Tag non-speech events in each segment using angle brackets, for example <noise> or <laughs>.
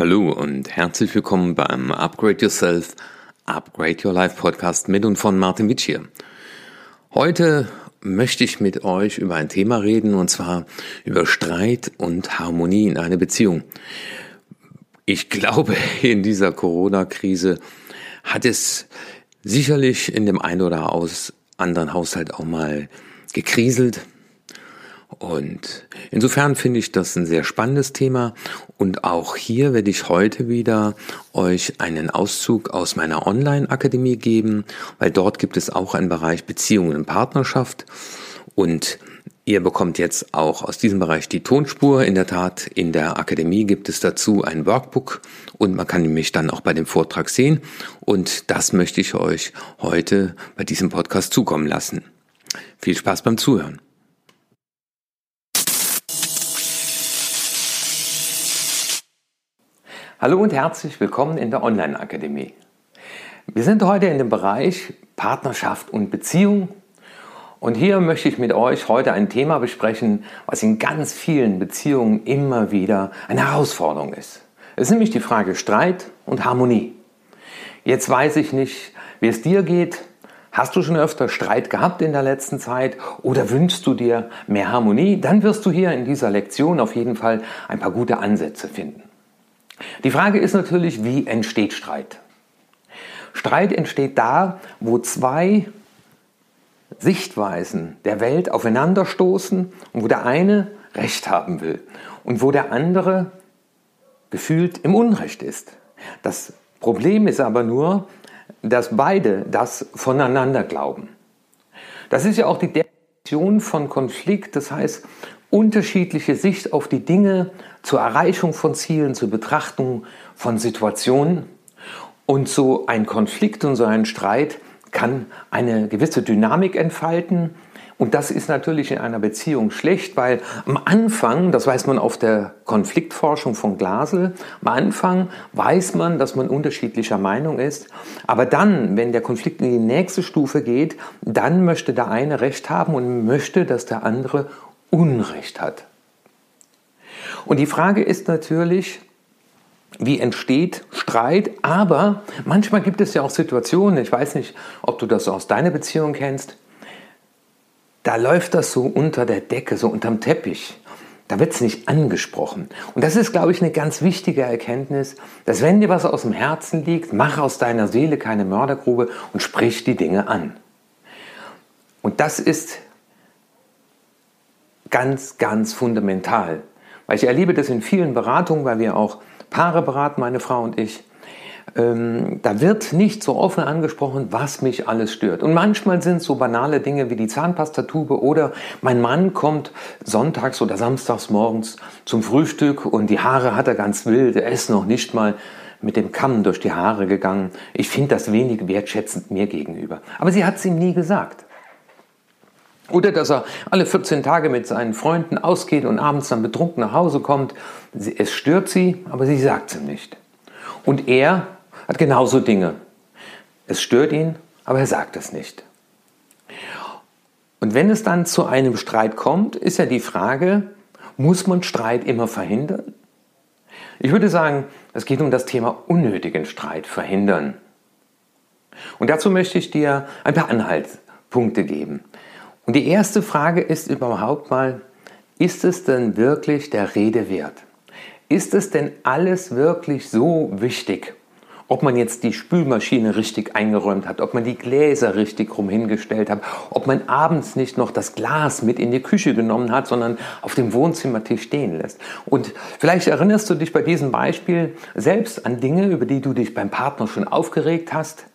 Hallo und herzlich willkommen beim Upgrade Yourself, Upgrade Your Life Podcast mit und von Martin Witsch hier. Heute möchte ich mit euch über ein Thema reden und zwar über Streit und Harmonie in einer Beziehung. Ich glaube, <laughs> in dieser Corona-Krise hat es sicherlich in dem einen oder anderen Haushalt auch mal gekriselt, und insofern finde ich das ein sehr spannendes Thema. Und auch hier werde ich heute wieder euch einen Auszug aus meiner Online-Akademie geben, weil dort gibt es auch einen Bereich Beziehungen und Partnerschaft. Und Ihr bekommt jetzt auch aus diesem Bereich die Tonspur. In der Tat, in der Akademie gibt es dazu ein Workbook und man kann mich dann auch bei dem Vortrag sehen. Und das möchte ich euch heute bei diesem Podcast zukommen lassen. Viel Spaß beim Zuhören. Hallo und herzlich willkommen in der Online-Akademie. Wir sind heute in dem Bereich Partnerschaft und Beziehung und hier möchte ich mit euch heute ein Thema besprechen, was in ganz vielen Beziehungen immer wieder eine Herausforderung ist. Es ist nämlich die Frage Streit und Harmonie. Jetzt weiß ich nicht, wie es dir geht. Hast du schon öfter Streit gehabt in der letzten Zeit oder wünschst du dir mehr Harmonie? Dann wirst du hier in dieser Lektion auf jeden Fall ein paar gute Ansätze finden. Die Frage ist natürlich, wie entsteht Streit? Streit entsteht da, wo zwei Sichtweisen der Welt aufeinanderstoßen und wo der eine Recht haben will und wo der andere gefühlt im Unrecht ist. Das Problem ist aber nur, dass beide das voneinander glauben. Das ist ja auch die Definition von Konflikt, das heißt, unterschiedliche Sicht auf die Dinge zur Erreichung von Zielen, zur Betrachtung von Situationen. Und so ein Konflikt und so ein Streit kann eine gewisse Dynamik entfalten. Und das ist natürlich in einer Beziehung schlecht, weil am Anfang, das weiß man auf der Konfliktforschung von Glasel, am Anfang weiß man, dass man unterschiedlicher Meinung ist. Aber dann, wenn der Konflikt in die nächste Stufe geht, dann möchte der eine Recht haben und möchte, dass der andere Unrecht hat. Und die Frage ist natürlich, wie entsteht Streit, aber manchmal gibt es ja auch Situationen, ich weiß nicht, ob du das aus deiner Beziehung kennst, da läuft das so unter der Decke, so unterm Teppich. Da wird es nicht angesprochen. Und das ist, glaube ich, eine ganz wichtige Erkenntnis, dass wenn dir was aus dem Herzen liegt, mach aus deiner Seele keine Mördergrube und sprich die Dinge an. Und das ist ganz, ganz fundamental. Weil ich erlebe das in vielen Beratungen, weil wir auch Paare beraten, meine Frau und ich. Ähm, da wird nicht so offen angesprochen, was mich alles stört. Und manchmal sind so banale Dinge wie die Zahnpastatube oder mein Mann kommt sonntags oder samstags morgens zum Frühstück und die Haare hat er ganz wild. Er ist noch nicht mal mit dem Kamm durch die Haare gegangen. Ich finde das wenig wertschätzend mir gegenüber. Aber sie hat es ihm nie gesagt. Oder dass er alle 14 Tage mit seinen Freunden ausgeht und abends dann betrunken nach Hause kommt. Es stört sie, aber sie sagt es ihm nicht. Und er hat genauso Dinge. Es stört ihn, aber er sagt es nicht. Und wenn es dann zu einem Streit kommt, ist ja die Frage, muss man Streit immer verhindern? Ich würde sagen, es geht um das Thema unnötigen Streit verhindern. Und dazu möchte ich dir ein paar Anhaltspunkte geben. Und die erste Frage ist überhaupt mal, ist es denn wirklich der Rede wert? Ist es denn alles wirklich so wichtig? Ob man jetzt die Spülmaschine richtig eingeräumt hat, ob man die Gläser richtig rum hingestellt hat, ob man abends nicht noch das Glas mit in die Küche genommen hat, sondern auf dem Wohnzimmertisch stehen lässt. Und vielleicht erinnerst du dich bei diesem Beispiel selbst an Dinge, über die du dich beim Partner schon aufgeregt hast.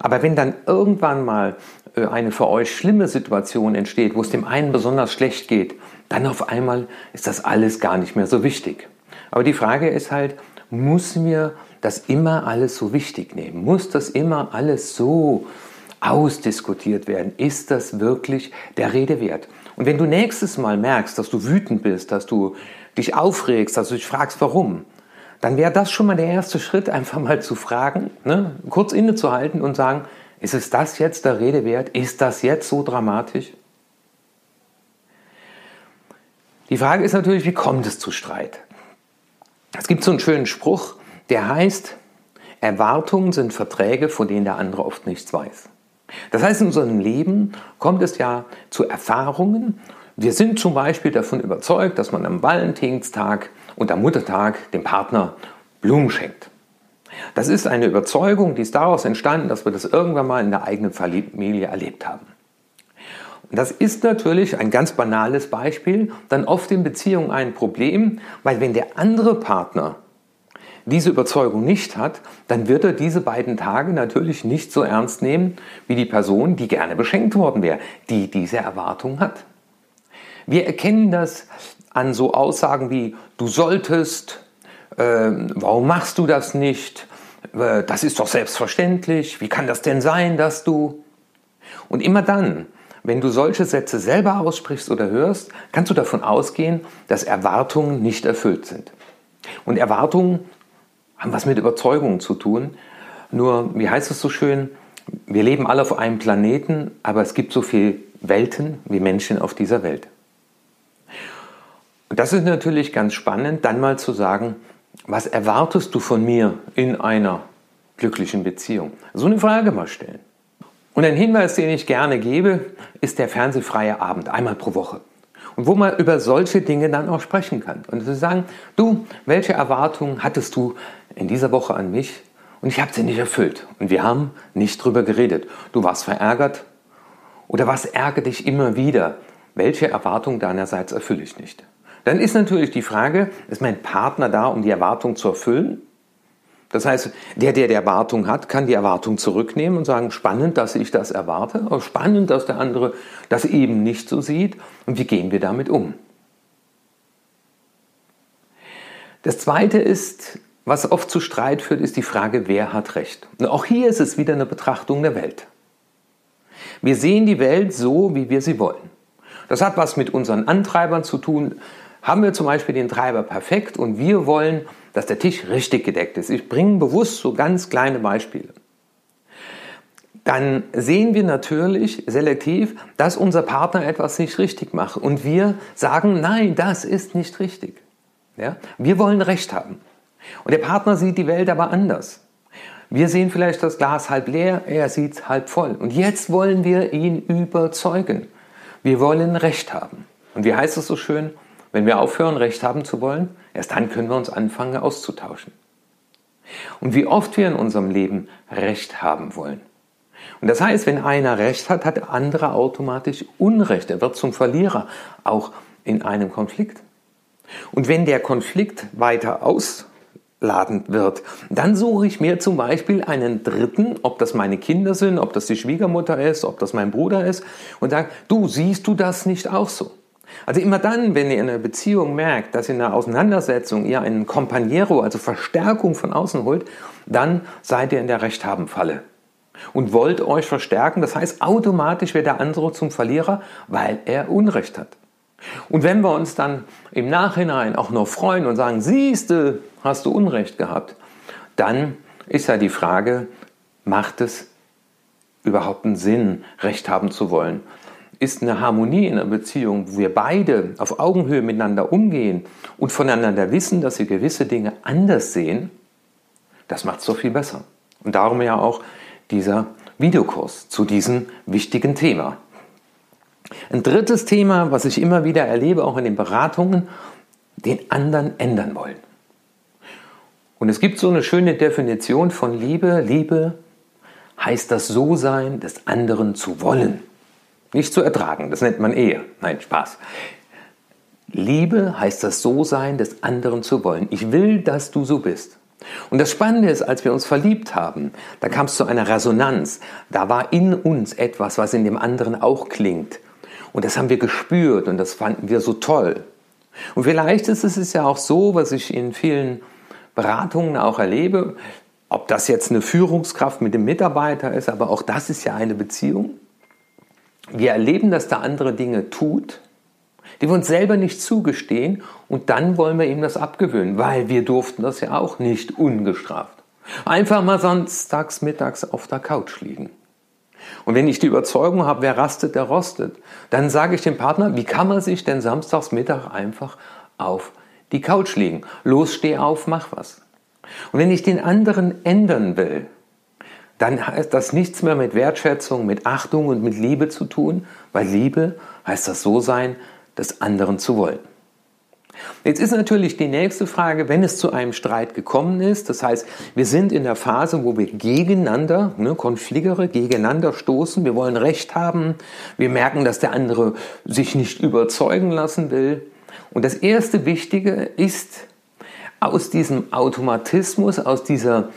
Aber wenn dann irgendwann mal äh, eine für euch schlimme Situation entsteht, wo es dem einen besonders schlecht geht, dann auf einmal ist das alles gar nicht mehr so wichtig. Aber die Frage ist halt, muss mir das immer alles so wichtig nehmen? Muss das immer alles so ausdiskutiert werden? Ist das wirklich der Rede wert? Und wenn du nächstes Mal merkst, dass du wütend bist, dass du dich aufregst, dass du dich fragst, warum, dann wäre das schon mal der erste Schritt, einfach mal zu fragen, ne? kurz innezuhalten und sagen, ist es das jetzt der Rede wert? Ist das jetzt so dramatisch? Die Frage ist natürlich, wie kommt es zu Streit? Es gibt so einen schönen Spruch, der heißt, Erwartungen sind Verträge, von denen der andere oft nichts weiß. Das heißt, in unserem Leben kommt es ja zu Erfahrungen. Wir sind zum Beispiel davon überzeugt, dass man am Valentinstag und am Muttertag dem Partner Blumen schenkt. Das ist eine Überzeugung, die ist daraus entstanden, dass wir das irgendwann mal in der eigenen Familie erlebt haben. Und das ist natürlich ein ganz banales Beispiel, dann oft in Beziehungen ein Problem, weil wenn der andere Partner diese Überzeugung nicht hat, dann wird er diese beiden Tage natürlich nicht so ernst nehmen wie die Person, die gerne beschenkt worden wäre, die diese Erwartung hat. Wir erkennen das an so Aussagen wie du solltest, äh, warum machst du das nicht, äh, das ist doch selbstverständlich, wie kann das denn sein, dass du... Und immer dann, wenn du solche Sätze selber aussprichst oder hörst, kannst du davon ausgehen, dass Erwartungen nicht erfüllt sind. Und Erwartungen haben was mit Überzeugungen zu tun. Nur, wie heißt es so schön, wir leben alle auf einem Planeten, aber es gibt so viele Welten wie Menschen auf dieser Welt. Und das ist natürlich ganz spannend, dann mal zu sagen, was erwartest du von mir in einer glücklichen Beziehung? So eine Frage mal stellen. Und ein Hinweis, den ich gerne gebe, ist der fernsehfreie Abend, einmal pro Woche. Und wo man über solche Dinge dann auch sprechen kann. Und zu sagen, du, welche Erwartungen hattest du in dieser Woche an mich? Und ich habe sie nicht erfüllt. Und wir haben nicht drüber geredet. Du warst verärgert. Oder was ärgert dich immer wieder? Welche Erwartung deinerseits erfülle ich nicht? Dann ist natürlich die Frage, ist mein Partner da, um die Erwartung zu erfüllen? Das heißt, der, der die Erwartung hat, kann die Erwartung zurücknehmen und sagen, spannend, dass ich das erwarte, aber spannend, dass der andere das eben nicht so sieht und wie gehen wir damit um? Das Zweite ist, was oft zu Streit führt, ist die Frage, wer hat Recht? Und auch hier ist es wieder eine Betrachtung der Welt. Wir sehen die Welt so, wie wir sie wollen. Das hat was mit unseren Antreibern zu tun. Haben wir zum Beispiel den Treiber perfekt und wir wollen dass der Tisch richtig gedeckt ist. Ich bringe bewusst so ganz kleine Beispiele. Dann sehen wir natürlich selektiv, dass unser Partner etwas nicht richtig macht und wir sagen, nein, das ist nicht richtig. Ja? Wir wollen Recht haben. Und der Partner sieht die Welt aber anders. Wir sehen vielleicht das Glas halb leer, er sieht es halb voll. Und jetzt wollen wir ihn überzeugen. Wir wollen Recht haben. Und wie heißt es so schön? Wenn wir aufhören, Recht haben zu wollen, erst dann können wir uns anfangen auszutauschen. Und wie oft wir in unserem Leben Recht haben wollen. Und das heißt, wenn einer Recht hat, hat der andere automatisch Unrecht. Er wird zum Verlierer, auch in einem Konflikt. Und wenn der Konflikt weiter ausladend wird, dann suche ich mir zum Beispiel einen Dritten, ob das meine Kinder sind, ob das die Schwiegermutter ist, ob das mein Bruder ist, und sage, du siehst du das nicht auch so? Also immer dann, wenn ihr in einer Beziehung merkt, dass ihr in einer Auseinandersetzung ihr einen Companiero, also Verstärkung von außen holt, dann seid ihr in der Rechthabenfalle und wollt euch verstärken. Das heißt, automatisch wird der andere zum Verlierer, weil er Unrecht hat. Und wenn wir uns dann im Nachhinein auch noch freuen und sagen, siehste, hast du Unrecht gehabt, dann ist ja die Frage, macht es überhaupt einen Sinn, Recht haben zu wollen? Ist eine Harmonie in einer Beziehung, wo wir beide auf Augenhöhe miteinander umgehen und voneinander wissen, dass wir gewisse Dinge anders sehen, das macht es so viel besser. Und darum ja auch dieser Videokurs zu diesem wichtigen Thema. Ein drittes Thema, was ich immer wieder erlebe, auch in den Beratungen, den anderen ändern wollen. Und es gibt so eine schöne Definition von Liebe. Liebe heißt das So-Sein des anderen zu wollen. Nicht zu ertragen, das nennt man Ehe. Nein, Spaß. Liebe heißt das So-Sein des anderen zu wollen. Ich will, dass du so bist. Und das Spannende ist, als wir uns verliebt haben, da kam es zu einer Resonanz. Da war in uns etwas, was in dem anderen auch klingt. Und das haben wir gespürt und das fanden wir so toll. Und vielleicht ist es ja auch so, was ich in vielen Beratungen auch erlebe, ob das jetzt eine Führungskraft mit dem Mitarbeiter ist, aber auch das ist ja eine Beziehung. Wir erleben, dass der andere Dinge tut, die wir uns selber nicht zugestehen und dann wollen wir ihm das abgewöhnen, weil wir durften das ja auch nicht ungestraft. Einfach mal samstags mittags auf der Couch liegen. Und wenn ich die Überzeugung habe, wer rastet, der rostet, dann sage ich dem Partner, wie kann man sich denn samstags Mittag einfach auf die Couch liegen. Los, steh auf, mach was. Und wenn ich den anderen ändern will, dann heißt das nichts mehr mit Wertschätzung, mit Achtung und mit Liebe zu tun, weil Liebe heißt das so sein, des anderen zu wollen. Jetzt ist natürlich die nächste Frage, wenn es zu einem Streit gekommen ist, das heißt, wir sind in der Phase, wo wir gegeneinander, ne, Konfligere, gegeneinander stoßen, wir wollen Recht haben, wir merken, dass der andere sich nicht überzeugen lassen will. Und das erste Wichtige ist, aus diesem Automatismus, aus dieser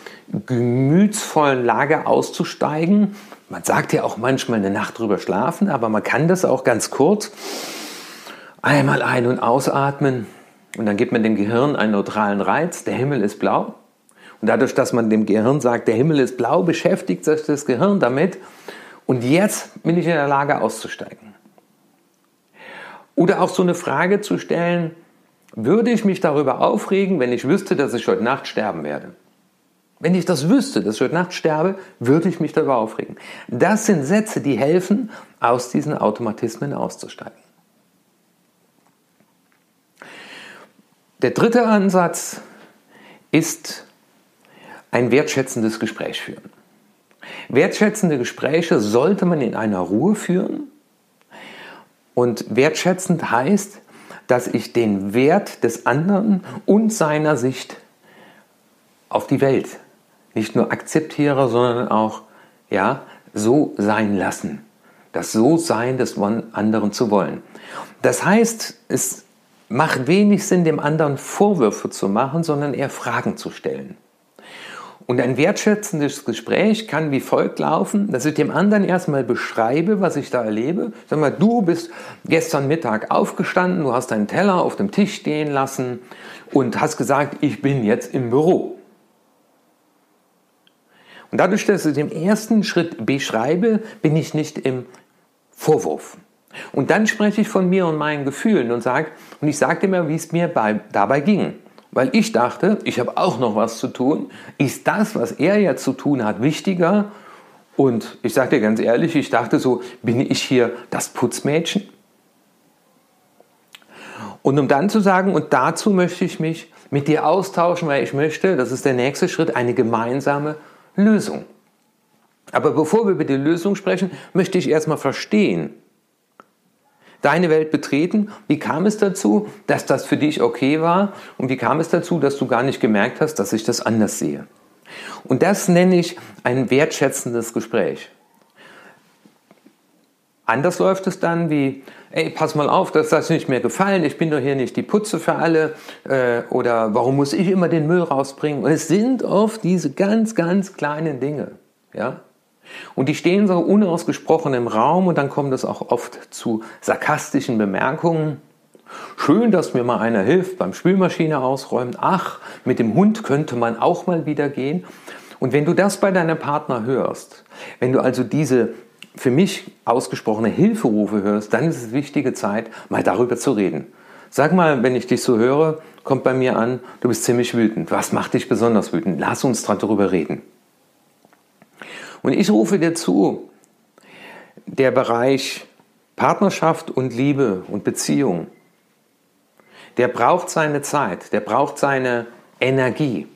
gemütsvollen Lage auszusteigen. Man sagt ja auch manchmal eine Nacht drüber schlafen, aber man kann das auch ganz kurz. Einmal ein- und ausatmen und dann gibt man dem Gehirn einen neutralen Reiz, der Himmel ist blau. Und dadurch, dass man dem Gehirn sagt, der Himmel ist blau, beschäftigt sich das Gehirn damit. Und jetzt bin ich in der Lage auszusteigen. Oder auch so eine Frage zu stellen, würde ich mich darüber aufregen, wenn ich wüsste, dass ich heute Nacht sterben werde? Wenn ich das wüsste, dass ich heute Nacht sterbe, würde ich mich darüber aufregen. Das sind Sätze, die helfen, aus diesen Automatismen auszusteigen. Der dritte Ansatz ist ein wertschätzendes Gespräch führen. Wertschätzende Gespräche sollte man in einer Ruhe führen. Und wertschätzend heißt, dass ich den Wert des anderen und seiner Sicht auf die Welt nicht nur akzeptiere, sondern auch ja, so sein lassen. Das So-Sein des anderen zu wollen. Das heißt, es macht wenig Sinn, dem anderen Vorwürfe zu machen, sondern eher Fragen zu stellen. Und ein wertschätzendes Gespräch kann wie folgt laufen, dass ich dem anderen erstmal beschreibe, was ich da erlebe. Sag mal, du bist gestern Mittag aufgestanden, du hast deinen Teller auf dem Tisch stehen lassen und hast gesagt, ich bin jetzt im Büro. Und dadurch, dass ich den ersten Schritt beschreibe, bin ich nicht im Vorwurf. Und dann spreche ich von mir und meinen Gefühlen und sage, und ich sage dir wie es mir bei, dabei ging weil ich dachte, ich habe auch noch was zu tun. Ist das, was er jetzt zu tun hat, wichtiger? Und ich sage dir ganz ehrlich, ich dachte so, bin ich hier das Putzmädchen? Und um dann zu sagen, und dazu möchte ich mich mit dir austauschen, weil ich möchte, das ist der nächste Schritt, eine gemeinsame Lösung. Aber bevor wir über die Lösung sprechen, möchte ich erstmal verstehen, deine Welt betreten? Wie kam es dazu, dass das für dich okay war? Und wie kam es dazu, dass du gar nicht gemerkt hast, dass ich das anders sehe? Und das nenne ich ein wertschätzendes Gespräch. Anders läuft es dann wie, ey, pass mal auf, das hat nicht mehr gefallen, ich bin doch hier nicht die Putze für alle äh, oder warum muss ich immer den Müll rausbringen? Und es sind oft diese ganz, ganz kleinen Dinge. Ja? Und die stehen so unausgesprochen im Raum und dann kommt es auch oft zu sarkastischen Bemerkungen. Schön, dass mir mal einer hilft beim Spülmaschine ausräumen. Ach, mit dem Hund könnte man auch mal wieder gehen. Und wenn du das bei deinem Partner hörst, wenn du also diese für mich ausgesprochene Hilferufe hörst, dann ist es wichtige Zeit, mal darüber zu reden. Sag mal, wenn ich dich so höre, kommt bei mir an, du bist ziemlich wütend. Was macht dich besonders wütend? Lass uns darüber reden. Und ich rufe dir zu, der Bereich Partnerschaft und Liebe und Beziehung, der braucht seine Zeit, der braucht seine Energie.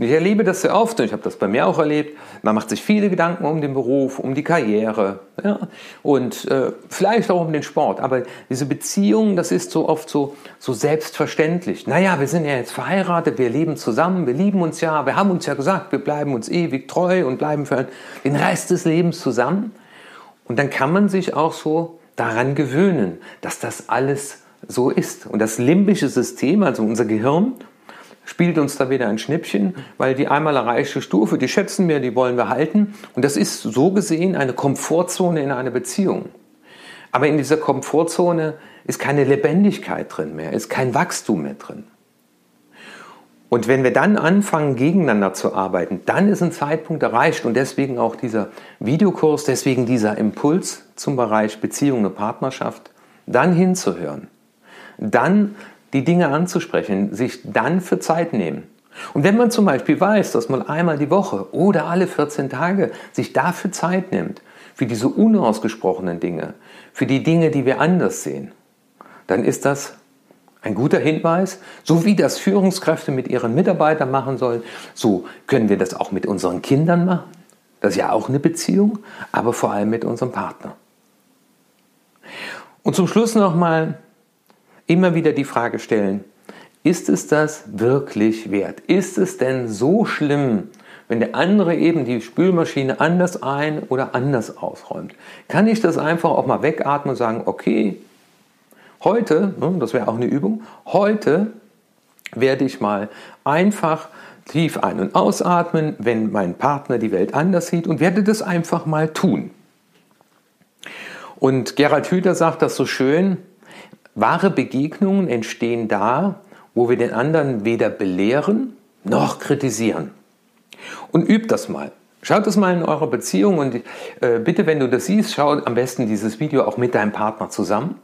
Und ich erlebe das sehr oft, und ich habe das bei mir auch erlebt, man macht sich viele Gedanken um den Beruf, um die Karriere ja, und äh, vielleicht auch um den Sport. Aber diese Beziehung, das ist so oft so, so selbstverständlich. Naja, wir sind ja jetzt verheiratet, wir leben zusammen, wir lieben uns ja, wir haben uns ja gesagt, wir bleiben uns ewig treu und bleiben für den Rest des Lebens zusammen. Und dann kann man sich auch so daran gewöhnen, dass das alles so ist. Und das limbische System, also unser Gehirn spielt uns da wieder ein Schnippchen, weil die einmal erreichte Stufe, die schätzen wir, die wollen wir halten. Und das ist so gesehen eine Komfortzone in einer Beziehung. Aber in dieser Komfortzone ist keine Lebendigkeit drin mehr, ist kein Wachstum mehr drin. Und wenn wir dann anfangen, gegeneinander zu arbeiten, dann ist ein Zeitpunkt erreicht und deswegen auch dieser Videokurs, deswegen dieser Impuls zum Bereich Beziehung und Partnerschaft, dann hinzuhören, dann die Dinge anzusprechen, sich dann für Zeit nehmen. Und wenn man zum Beispiel weiß, dass man einmal die Woche oder alle 14 Tage sich dafür Zeit nimmt, für diese unausgesprochenen Dinge, für die Dinge, die wir anders sehen, dann ist das Ein guter Hinweis, so wie das Führungskräfte mit ihren Mitarbeitern machen sollen, so können wir das auch mit unseren Kindern machen. Das ist ja auch eine Beziehung, aber vor allem mit unserem Partner. Und zum Schluss nochmal immer wieder die Frage stellen, ist es das wirklich wert? Ist es denn so schlimm, wenn der andere eben die Spülmaschine anders ein- oder anders ausräumt? Kann ich das einfach auch mal wegatmen und sagen, okay, heute, ne, das wäre auch eine Übung, heute werde ich mal einfach tief ein- und ausatmen, wenn mein Partner die Welt anders sieht und werde das einfach mal tun. Und Gerald Hüther sagt das so schön, wahre Begegnungen entstehen da, wo wir den anderen weder belehren noch kritisieren. Und übt das mal. Schaut das mal in eurer Beziehung und äh, bitte, wenn du das siehst, schau am besten dieses Video auch mit deinem Partner zusammen.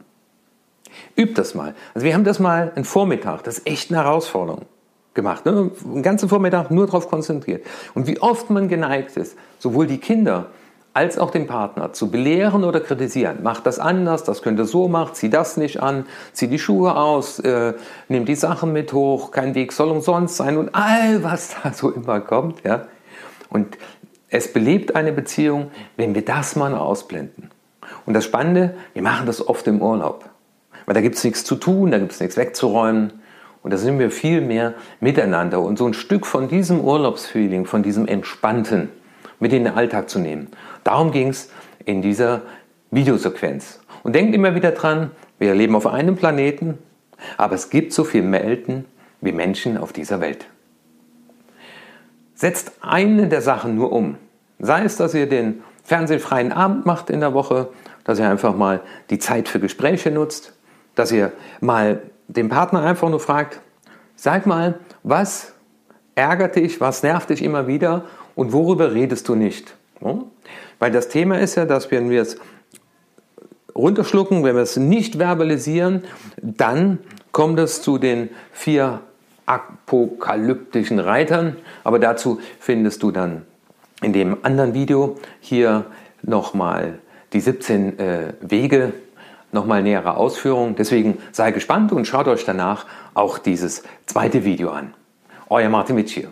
Übt das mal. Also wir haben das mal einen Vormittag, das ist echt eine Herausforderung gemacht. Ne? Einen ganzen Vormittag nur darauf konzentriert. Und wie oft man geneigt ist, sowohl die Kinder als auch den Partner zu belehren oder kritisieren. Mach das anders, das könnte so machen, zieh das nicht an, zieh die Schuhe aus, äh, nimm die Sachen mit hoch, kein Weg soll umsonst sein und all was <laughs> da so immer kommt. Ja? Und es belebt eine Beziehung, wenn wir das mal ausblenden. Und das Spannende, wir machen das oft im Urlaub. Weil da gibt es nichts zu tun, da gibt es nichts wegzuräumen. Und da sind wir viel mehr miteinander. Und so ein Stück von diesem Urlaubsfeeling, von diesem Entspannten mit in den Alltag zu nehmen. Darum ging es in dieser Videosequenz. Und denkt immer wieder dran, wir leben auf einem Planeten, aber es gibt so viel Melden wie Menschen auf dieser Welt. Setzt eine der Sachen nur um. Sei es, dass ihr den fernsehfreien Abend macht in der Woche, dass ihr einfach mal die Zeit für Gespräche nutzt, dass ihr mal den Partner einfach nur fragt, sag mal, was ärgert dich, was nervt dich immer wieder und worüber redest du nicht? Weil das Thema ist ja, dass wenn wir es runterschlucken, wenn wir es nicht verbalisieren, dann kommt es zu den vier apokalyptischen Reitern. Aber dazu findest du dann in dem anderen Video hier nochmal die 17 äh, Wege, nochmal nähere Ausführungen. Deswegen sei gespannt und schaut euch danach auch dieses zweite Video an. Euer Martin Mitsch hier.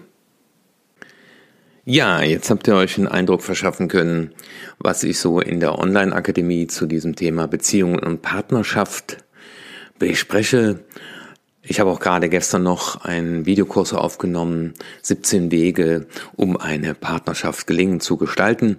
Ja, jetzt habt ihr euch einen Eindruck verschaffen können, was ich so in der Online-Akademie zu diesem Thema Beziehungen und Partnerschaft bespreche. Ich habe auch gerade gestern noch einen Videokurs aufgenommen, 17 Wege, um eine Partnerschaft gelingen zu gestalten.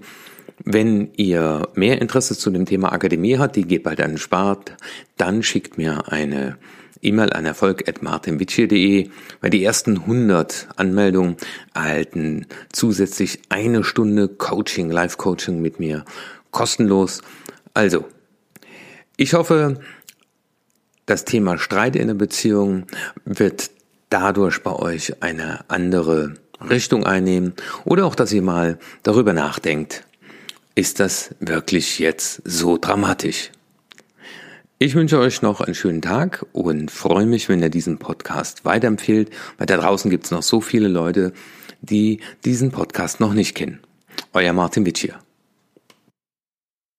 Wenn ihr mehr Interesse zu dem Thema Akademie habt, die geht bald an den Spart, dann schickt mir eine E-Mail an erfolg.martinwitschier.de, weil die ersten 100 Anmeldungen erhalten zusätzlich eine Stunde Coaching, Live-Coaching mit mir kostenlos. Also, ich hoffe, das Thema Streit in der Beziehung wird dadurch bei euch eine andere Richtung einnehmen oder auch, dass ihr mal darüber nachdenkt, ist das wirklich jetzt so dramatisch? Ich wünsche euch noch einen schönen Tag und freue mich, wenn ihr diesen Podcast weiterempfehlt, weil da draußen gibt es noch so viele Leute, die diesen Podcast noch nicht kennen. Euer Martin Witsch hier.